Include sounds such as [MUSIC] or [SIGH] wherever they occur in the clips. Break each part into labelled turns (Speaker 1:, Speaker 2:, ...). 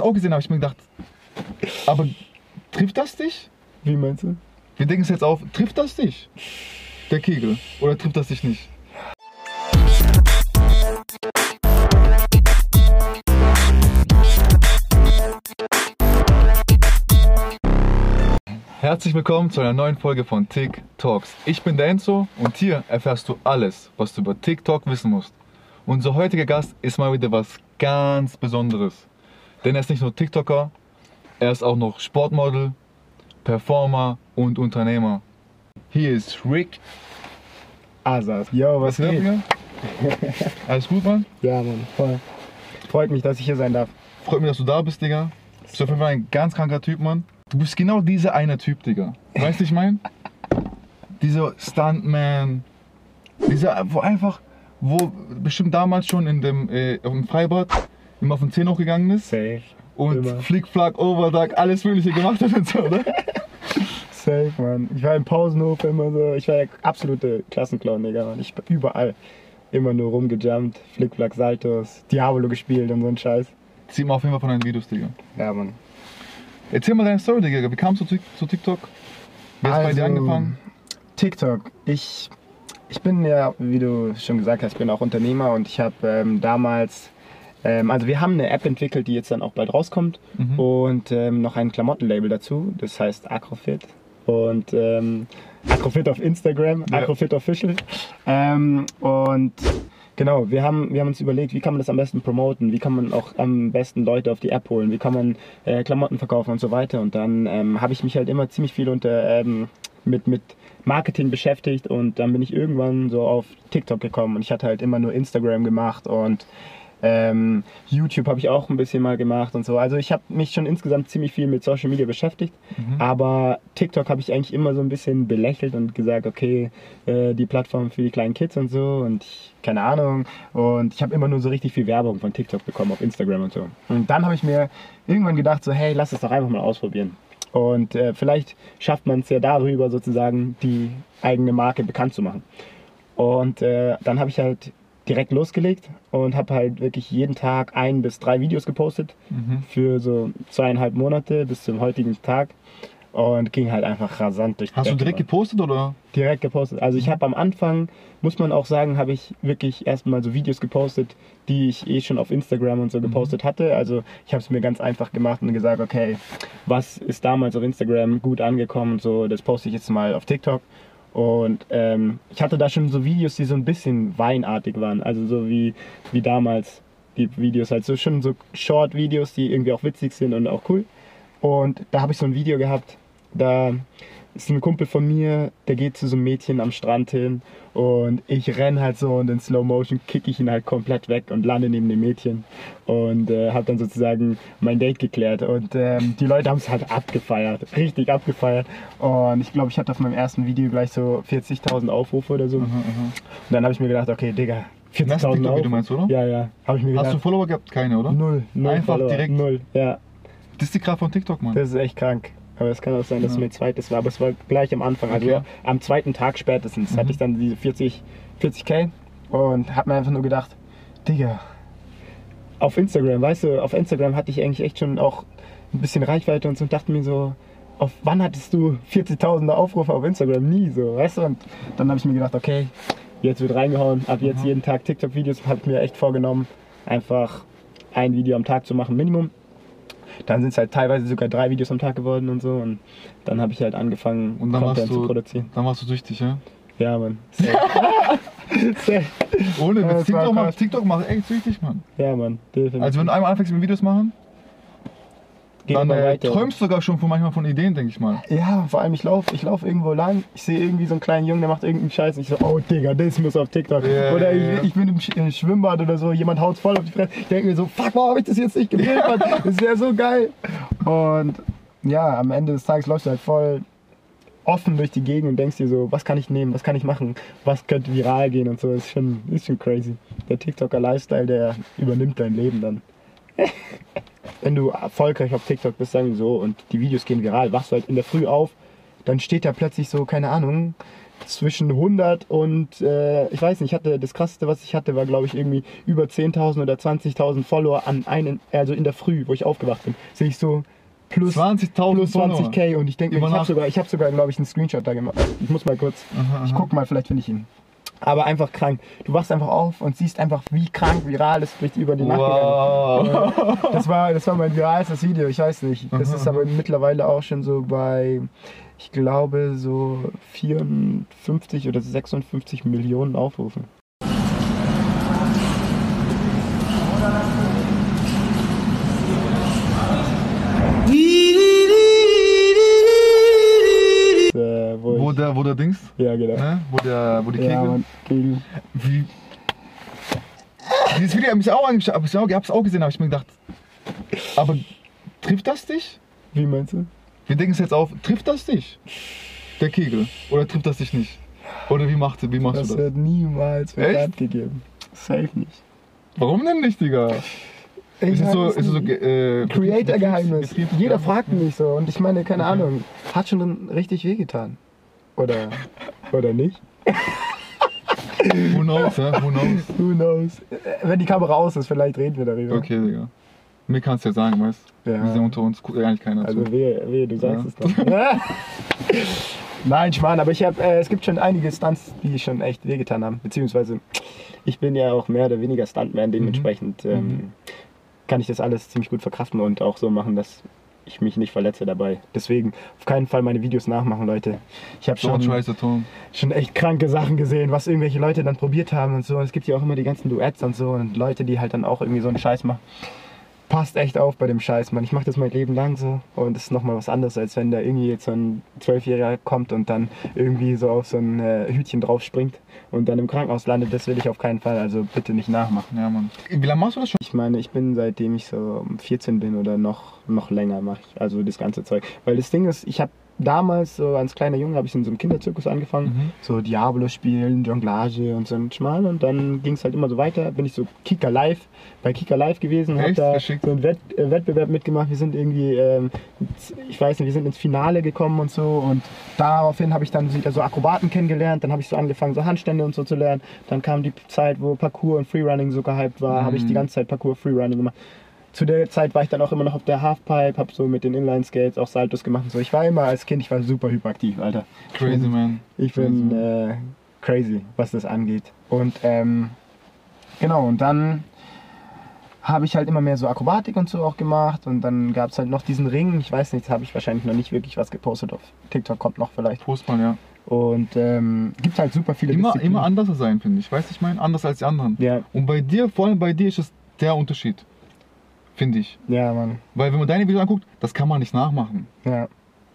Speaker 1: auch gesehen habe, ich mir gedacht, aber trifft das dich?
Speaker 2: Wie meinst du?
Speaker 1: Wir denken es jetzt auf, trifft das dich? Der Kegel. Oder trifft das dich nicht? Herzlich willkommen zu einer neuen Folge von TikToks. Ich bin der Enzo und hier erfährst du alles, was du über TikTok wissen musst. Unser heutiger Gast ist mal wieder was ganz Besonderes. Denn er ist nicht nur TikToker, er ist auch noch Sportmodel, Performer und Unternehmer. Hier ist Rick.
Speaker 2: Asas. Yo, was
Speaker 1: Was geht? Digga? [LAUGHS] Alles gut, Mann?
Speaker 2: Ja, Mann, voll. Freut mich, dass ich hier sein darf.
Speaker 1: Freut mich, dass du da bist, Digga. Du bist auf jeden Fall ein ganz kranker Typ, Mann. Du bist genau dieser eine Typ, Digga. Weißt du, ich mein? [LAUGHS] Dieser Stuntman. Dieser, wo einfach, wo bestimmt damals schon in dem, äh, im Freibad immer auf den Zehen hochgegangen ist
Speaker 2: Safe.
Speaker 1: und
Speaker 2: Immer.
Speaker 1: Flickflack, Overduck, alles Mögliche gemacht hat und so, oder? [LAUGHS]
Speaker 2: Safe, Mann. Ich war im Pausenhof immer so. Ich war der absolute Klassenclown, Digga. Mann. Ich bin überall immer nur rumgejumpt, Flickflack, Saltos, Diabolo gespielt und so ein Scheiß.
Speaker 1: Sieht man auf jeden Fall von deinen Videos, Digga.
Speaker 2: Ja, Mann.
Speaker 1: Erzähl mal deine Story, Digga. Wie kamst du zu, TikTok? Wie hast du bei dir
Speaker 2: Also,
Speaker 1: angefangen?
Speaker 2: TikTok. Ich, ich bin ja, wie du schon gesagt hast, bin auch Unternehmer und ich habe ähm, damals, ähm, also wir haben eine App entwickelt, die jetzt dann auch bald rauskommt
Speaker 1: Mhm.
Speaker 2: und ähm, noch ein Klamottenlabel dazu, das heißt Acrofit. Und ähm, Acrofit auf Instagram,
Speaker 1: Ja.
Speaker 2: Acrofit Official. Ähm, und genau, wir haben, wir haben uns überlegt, wie kann man das am besten promoten, wie kann man auch am besten Leute auf die App holen, wie kann man äh, Klamotten verkaufen und so weiter. Und dann ähm, habe ich mich halt immer ziemlich viel unter, ähm, mit, mit Marketing beschäftigt und dann bin ich irgendwann so auf TikTok gekommen und ich hatte halt immer nur Instagram gemacht und ähm, YouTube habe ich auch ein bisschen mal gemacht und so. Also ich habe mich schon insgesamt ziemlich viel mit Social Media beschäftigt,
Speaker 1: Mhm.
Speaker 2: aber TikTok habe ich eigentlich immer so ein bisschen belächelt und gesagt, okay, äh, die Plattform für die kleinen Kids und so und ich, keine Ahnung. Und ich habe immer nur so richtig viel Werbung von TikTok bekommen auf Instagram und so. Und dann habe ich mir irgendwann gedacht, so hey, lass es doch einfach mal ausprobieren. Und äh, vielleicht schafft man es ja darüber sozusagen die eigene Marke bekannt zu machen. Und äh, dann habe ich halt direkt losgelegt und habe halt wirklich jeden Tag ein bis drei Videos gepostet
Speaker 1: Mhm.
Speaker 2: für so zweieinhalb Monate bis zum heutigen Tag und ging halt einfach rasant durch die
Speaker 1: Hast du
Speaker 2: Decke,
Speaker 1: direkt
Speaker 2: Mann.
Speaker 1: gepostet oder?
Speaker 2: direkt gepostet. Also ich habe am Anfang, muss man auch sagen, habe ich wirklich erstmal so Videos gepostet, die ich eh schon auf Instagram und so gepostet hatte. Also ich habe es mir ganz einfach gemacht und gesagt, okay, was ist damals auf Instagram gut angekommen und so, das poste ich jetzt mal auf TikTok. Und ähm, ich hatte da schon so Videos, die so ein bisschen weinartig waren. Also so wie, wie damals die Videos, halt so schon so Short-Videos, die irgendwie auch witzig sind und auch cool. Und da habe ich so ein Video gehabt, da ist ein Kumpel von mir, der geht zu so einem Mädchen am Strand hin und ich renn halt so und in Slow Motion kicke ich ihn halt komplett weg und lande neben dem Mädchen und äh, habe dann sozusagen mein Date geklärt und ähm, die Leute haben es halt abgefeiert, richtig abgefeiert und ich glaube, ich hatte auf meinem ersten Video gleich so 40.000 Aufrufe oder so und dann habe ich mir gedacht, okay, Digga,
Speaker 1: Das
Speaker 2: 40.000
Speaker 1: TikTok-Video
Speaker 2: Aufrufe.
Speaker 1: meinst du, oder?
Speaker 2: Ja, ja, habe ich mir
Speaker 1: Hast du
Speaker 2: gedacht.
Speaker 1: Follower gehabt? Keine, oder?
Speaker 2: Null, null
Speaker 1: Einfach
Speaker 2: Follower,
Speaker 1: direkt?
Speaker 2: Null, ja.
Speaker 1: Das ist die Kraft von TikTok, Mann.
Speaker 2: Das ist echt krank. Aber es kann auch sein, dass es
Speaker 1: Ja.
Speaker 2: mein zweites war. Aber es war gleich am Anfang. Also
Speaker 1: Okay.
Speaker 2: am zweiten Tag spätestens
Speaker 1: Mhm.
Speaker 2: hatte ich dann diese 40, 40k und hab mir einfach nur gedacht, Digga, auf Instagram, weißt du, auf Instagram hatte ich eigentlich echt schon auch ein bisschen Reichweite und so und dachte mir so, auf wann hattest du 40.000 Aufrufe auf Instagram? Nie so, weißt du? Und dann habe ich mir gedacht, okay, jetzt wird reingehauen, ab jetzt
Speaker 1: Mhm.
Speaker 2: jeden Tag TikTok-Videos, habe ich mir echt vorgenommen, einfach ein Video am Tag zu machen, Minimum. Dann sind es halt teilweise sogar drei Videos am Tag geworden und so. Und dann habe ich halt angefangen,
Speaker 1: Und dann
Speaker 2: Content zu
Speaker 1: du,
Speaker 2: produzieren.
Speaker 1: dann warst du süchtig, ja?
Speaker 2: Ja, Mann. [LAUGHS]
Speaker 1: Ohne Witz. TikTok macht. TikTok macht echt süchtig, Mann.
Speaker 2: Ja, Mann. Definitiv.
Speaker 1: Also wenn du einmal anfängst mit Videos machen,
Speaker 2: Geht
Speaker 1: dann äh, träumst du sogar schon von manchmal von Ideen, denke ich mal.
Speaker 2: Ja, vor allem ich laufe ich lauf irgendwo lang, ich sehe irgendwie so einen kleinen Jungen, der macht irgendeinen Scheiß und ich so, oh Digga, das muss auf TikTok.
Speaker 1: Ja,
Speaker 2: oder
Speaker 1: ja, ja.
Speaker 2: ich, ich bin im, Sch im Schwimmbad oder so, jemand haut voll auf die Fresse. Ich denke mir so, fuck, warum habe ich das jetzt nicht gewählt, Mann? Das wäre so geil. Und ja, am Ende des Tages läufst du halt voll offen durch die Gegend und denkst dir so, was kann ich nehmen, was kann ich machen, was könnte viral gehen und so. Ist schon, ist schon crazy. Der TikToker-Lifestyle, der übernimmt dein Leben dann. [LAUGHS] Wenn du erfolgreich auf TikTok bist, sagen wir so, und die Videos gehen viral, wachst du halt in der Früh auf, dann steht da plötzlich so, keine Ahnung, zwischen 100 und äh, ich weiß nicht, ich hatte das krasseste, was ich hatte, war glaube ich irgendwie über 10.000 oder 20.000 Follower an einen, also in der Früh, wo ich aufgewacht bin, sehe ich so plus
Speaker 1: 20.000
Speaker 2: plus
Speaker 1: Follower.
Speaker 2: 20k und ich denke, ich habe sogar, ich habe sogar glaube ich einen Screenshot da gemacht. Ich muss mal kurz,
Speaker 1: Aha,
Speaker 2: ich
Speaker 1: aha.
Speaker 2: guck mal, vielleicht finde ich ihn. Aber einfach krank. Du wachst einfach auf und siehst einfach, wie krank viral es durch über die Nacht gegangen.
Speaker 1: Wow.
Speaker 2: Das war, das war mein viralstes Video, ich weiß nicht. Das ist aber mittlerweile auch schon so bei, ich glaube, so 54 oder 56 Millionen Aufrufen. Ja, genau.
Speaker 1: ne? Wo der, wo die Kegel.
Speaker 2: Ja, Mann, Kegel.
Speaker 1: Wie. Dieses Video habe ich auch angeschaut, hab ich auch, hab's auch gesehen, habe ich mir gedacht. Aber trifft das dich?
Speaker 2: Wie meinst du?
Speaker 1: Wir denken es jetzt auf, trifft das dich? Der Kegel? Oder trifft das dich nicht? Oder wie, macht, wie machst
Speaker 2: Das
Speaker 1: du das?
Speaker 2: wird niemals bekannt gegeben. Safe nicht.
Speaker 1: Warum denn nicht, Digga?
Speaker 2: Ich
Speaker 1: Ist es so, ist es so äh,
Speaker 2: Creator-Geheimnis. Jeder fragt mich so und ich meine, keine. Ahnung, hat schon richtig wehgetan. Oder, oder nicht?
Speaker 1: Who knows, ja? Who knows?
Speaker 2: Who knows? Wenn die Kamera aus ist, vielleicht reden wir darüber.
Speaker 1: Okay, Digga. Mir kannst du ja sagen, weißt du?
Speaker 2: Ja.
Speaker 1: Wir sind unter uns, guckt eigentlich keiner
Speaker 2: Also
Speaker 1: zu.
Speaker 2: wehe, wehe, du sagst
Speaker 1: Ja.
Speaker 2: es doch. [LAUGHS] Nein, Schmarrn, aber ich hab, äh, es gibt schon einige Stunts, die schon echt wehgetan haben. Beziehungsweise, ich bin ja auch mehr oder weniger Stuntman, dementsprechend ähm,
Speaker 1: Mhm.
Speaker 2: kann ich das alles ziemlich gut verkraften und auch so machen, dass ich mich nicht verletze dabei. Deswegen auf keinen Fall meine Videos nachmachen, Leute. Ich habe schon, schon echt kranke Sachen gesehen, was irgendwelche Leute dann probiert haben und so. Es gibt ja auch immer die ganzen Duets und so und Leute, die halt dann auch irgendwie so einen Scheiß machen. Passt echt auf bei dem Scheiß, Mann. Ich mache das mein Leben lang so und es ist nochmal was anderes, als wenn da irgendwie jetzt so ein Zwölfjähriger kommt und dann irgendwie so auf so ein äh, Hütchen drauf springt und dann im Krankenhaus landet. Das will ich auf keinen Fall, also bitte nicht nachmachen.
Speaker 1: Ja, Mann. Wie lange machst du das schon?
Speaker 2: Ich meine, ich bin seitdem ich so 14 bin oder noch, noch länger mache ich also das ganze Zeug. Weil das Ding ist, ich habe damals so als kleiner Junge habe ich in so einem Kinderzirkus angefangen,
Speaker 1: Mhm.
Speaker 2: so Diablo spielen, Jonglage und so ein Schmal und dann ging es halt immer so weiter. Bin ich so Kika Live bei Kika Live gewesen, habe da
Speaker 1: Geschickt.
Speaker 2: so einen Wett, äh, Wettbewerb mitgemacht. Wir sind irgendwie, ähm, ich weiß nicht, wir sind ins Finale gekommen und so und daraufhin habe ich dann wieder so Akrobaten kennengelernt. Dann habe ich so angefangen, so Handstände und so zu lernen. Dann kam die Zeit, wo Parkour und Freerunning so gehypt war, habe ich die
Speaker 1: Mhm.
Speaker 2: ganze Zeit Parkour, Freerunning gemacht. Zu der Zeit war ich dann auch immer noch auf der Halfpipe, habe so mit den Inline-Skates auch Saltos gemacht und so. Ich war immer als Kind, ich war super hyperaktiv, Alter.
Speaker 1: Crazy, man.
Speaker 2: Ich bin äh, crazy, was das angeht. Und ähm, genau, und dann habe ich halt immer mehr so Akrobatik und so auch gemacht. Und dann gab es halt noch diesen Ring. Ich weiß nicht, da habe ich wahrscheinlich noch nicht wirklich was gepostet auf TikTok, kommt noch vielleicht.
Speaker 1: Post mal, ja.
Speaker 2: Und ähm, gibt halt super viele
Speaker 1: Immer,
Speaker 2: Disziplinen.
Speaker 1: immer anders sein, finde ich. Weißt du, ich meine, anders als die anderen.
Speaker 2: Ja,
Speaker 1: Und bei dir, vor allem bei dir, ist es der Unterschied. Finde ich.
Speaker 2: ja, Mann.
Speaker 1: Weil wenn man deine Videos anguckt, das kann man nicht nachmachen.
Speaker 2: Ja.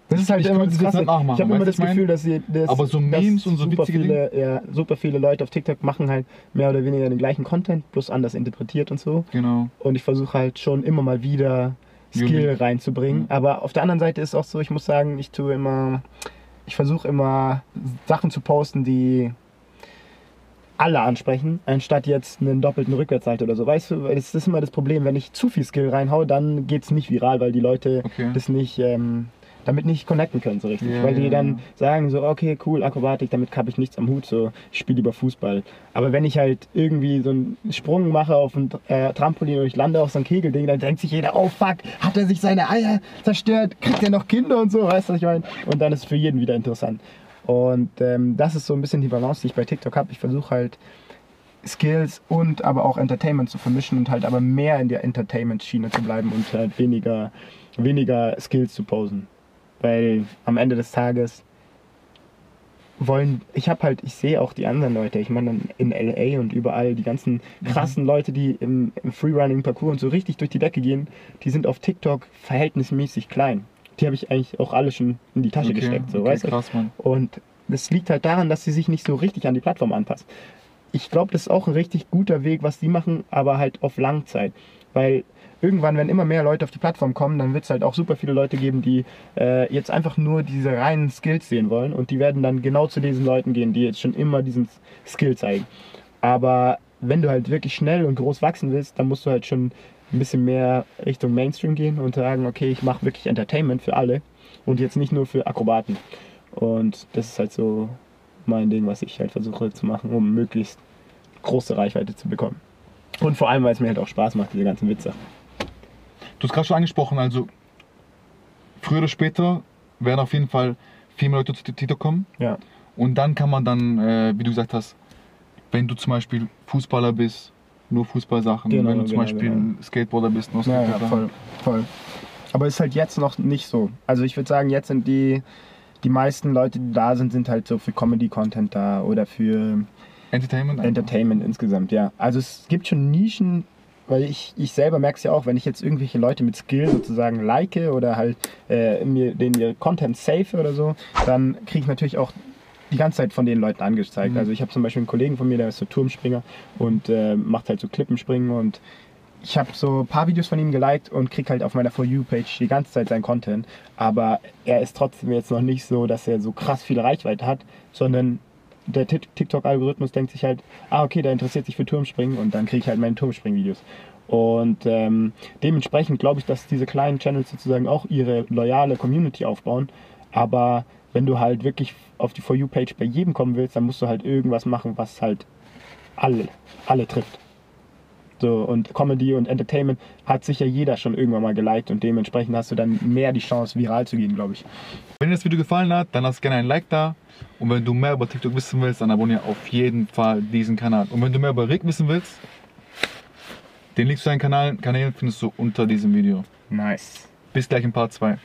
Speaker 2: Das ist halt
Speaker 1: Ich
Speaker 2: immer das
Speaker 1: das
Speaker 2: Krasse.
Speaker 1: nicht nachmachen,
Speaker 2: Ich habe immer das Gefühl, dass, sie, dass
Speaker 1: Aber so Memes und so
Speaker 2: super viele, ja, super viele Leute auf TikTok machen halt mehr oder weniger den gleichen Content, bloß anders interpretiert und so.
Speaker 1: Genau.
Speaker 2: Und ich versuche halt schon immer mal wieder Skill
Speaker 1: Unique.
Speaker 2: reinzubringen.
Speaker 1: Mhm.
Speaker 2: Aber auf der anderen Seite ist auch so, ich muss sagen, ich tue immer, ich versuche immer Sachen zu posten, die alle ansprechen, anstatt jetzt einen doppelten Rückwärtssalto oder so. Weißt du, das ist immer das Problem, wenn ich zu viel Skill reinhau, dann geht es nicht viral, weil die Leute
Speaker 1: Okay.
Speaker 2: das nicht, ähm, damit nicht connecten können so richtig.
Speaker 1: Ja,
Speaker 2: weil die
Speaker 1: ja,
Speaker 2: dann sagen so, okay, cool, Akrobatik, damit habe ich nichts am Hut, so, ich spiele lieber Fußball. Aber wenn ich halt irgendwie so einen Sprung mache auf ein äh, Trampolin und ich lande auf so ein Kegelding, dann denkt sich jeder, oh fuck, hat er sich seine Eier zerstört, kriegt er noch Kinder und so, weißt du, was ich meine? Und dann ist es für jeden wieder interessant. Und ähm, das ist so ein bisschen die Balance, die ich bei TikTok habe. Ich versuche halt Skills und aber auch Entertainment zu vermischen und halt aber mehr in der Entertainment-Schiene zu bleiben und halt weniger, weniger Skills zu posen. Weil am Ende des Tages wollen, ich habe halt, ich sehe auch die anderen Leute, ich meine in LA und überall, die ganzen krassen Leute, die im, im Freerunning-Parcours und so richtig durch die Decke gehen, die sind auf TikTok verhältnismäßig klein. Die habe ich eigentlich auch alle schon in die Tasche
Speaker 1: okay.
Speaker 2: gesteckt, so,
Speaker 1: okay,
Speaker 2: weißt du?
Speaker 1: krass, Mann.
Speaker 2: Und das liegt halt daran, dass sie sich nicht so richtig an die Plattform anpasst. Ich glaube, das ist auch ein richtig guter Weg, was die machen, aber halt auf Langzeit. Weil irgendwann, wenn immer mehr Leute auf die Plattform kommen, dann wird es halt auch super viele Leute geben, die äh, jetzt einfach nur diese reinen Skills sehen wollen. Und die werden dann genau zu diesen Leuten gehen, die jetzt schon immer diesen Skill zeigen. Aber wenn du halt wirklich schnell und groß wachsen willst, dann musst du halt schon ein bisschen mehr Richtung Mainstream gehen und sagen, okay, ich mache wirklich Entertainment für alle und jetzt nicht nur für Akrobaten. Und das ist halt so mein Ding, was ich halt versuche zu machen, um möglichst große Reichweite zu bekommen. Und vor allem, weil es mir halt auch Spaß macht, diese ganzen Witze.
Speaker 1: Du hast gerade schon angesprochen, also früher oder später werden auf jeden Fall viel mehr Leute zu TikTok kommen.
Speaker 2: Ja.
Speaker 1: Und dann kann man dann, äh, wie du gesagt hast, wenn du zum Beispiel Fußballer bist, nur Fußballsachen.
Speaker 2: Genau,
Speaker 1: wenn du zum
Speaker 2: genau,
Speaker 1: Beispiel
Speaker 2: genau.
Speaker 1: Skateboarder bist, nur
Speaker 2: Ja, ja,
Speaker 1: Skateboarder.
Speaker 2: voll, voll. Aber ist halt jetzt noch nicht so. Also ich würde sagen, jetzt sind die, die meisten Leute, die da sind, sind halt so für Comedy-Content da oder für
Speaker 1: Entertainment? einfach.
Speaker 2: Entertainment insgesamt, ja. Also es gibt schon Nischen, weil ich, ich selber merke es ja auch, wenn ich jetzt irgendwelche Leute mit Skill sozusagen like oder halt äh, mir den ihr Content safe oder so, dann kriege ich natürlich auch die ganze Zeit von den Leuten angezeigt.
Speaker 1: Mhm.
Speaker 2: Also ich habe zum Beispiel einen Kollegen von mir, der ist so Turmspringer und äh, macht halt so Klippenspringen und ich habe so ein paar Videos von ihm geliked und krieg halt auf meiner For You-Page die ganze Zeit seinen Content. Aber er ist trotzdem jetzt noch nicht so, dass er so krass viel Reichweite hat, sondern der Tik- TikTok-Algorithmus denkt sich halt, ah okay, der interessiert sich für Turmspringen und dann kriege ich halt meine Turmspringen-Videos. Und ähm, dementsprechend glaube ich, dass diese kleinen Channels sozusagen auch ihre loyale Community aufbauen. Aber wenn du halt wirklich auf die For You-Page bei jedem kommen willst, dann musst du halt irgendwas machen, was halt alle, alle trifft. So, und Comedy und Entertainment hat sicher jeder schon irgendwann mal geliked und dementsprechend hast du dann mehr die Chance, viral zu gehen, glaube ich.
Speaker 1: Wenn dir das Video gefallen hat, dann lass gerne ein Like da. Und wenn du mehr über TikTok wissen willst, dann abonniere auf jeden Fall diesen Kanal. Und wenn du mehr über Rick wissen willst, den Link zu seinen Kanal, Kanälen findest du unter diesem Video.
Speaker 2: Nice.
Speaker 1: Bis gleich in Part 2.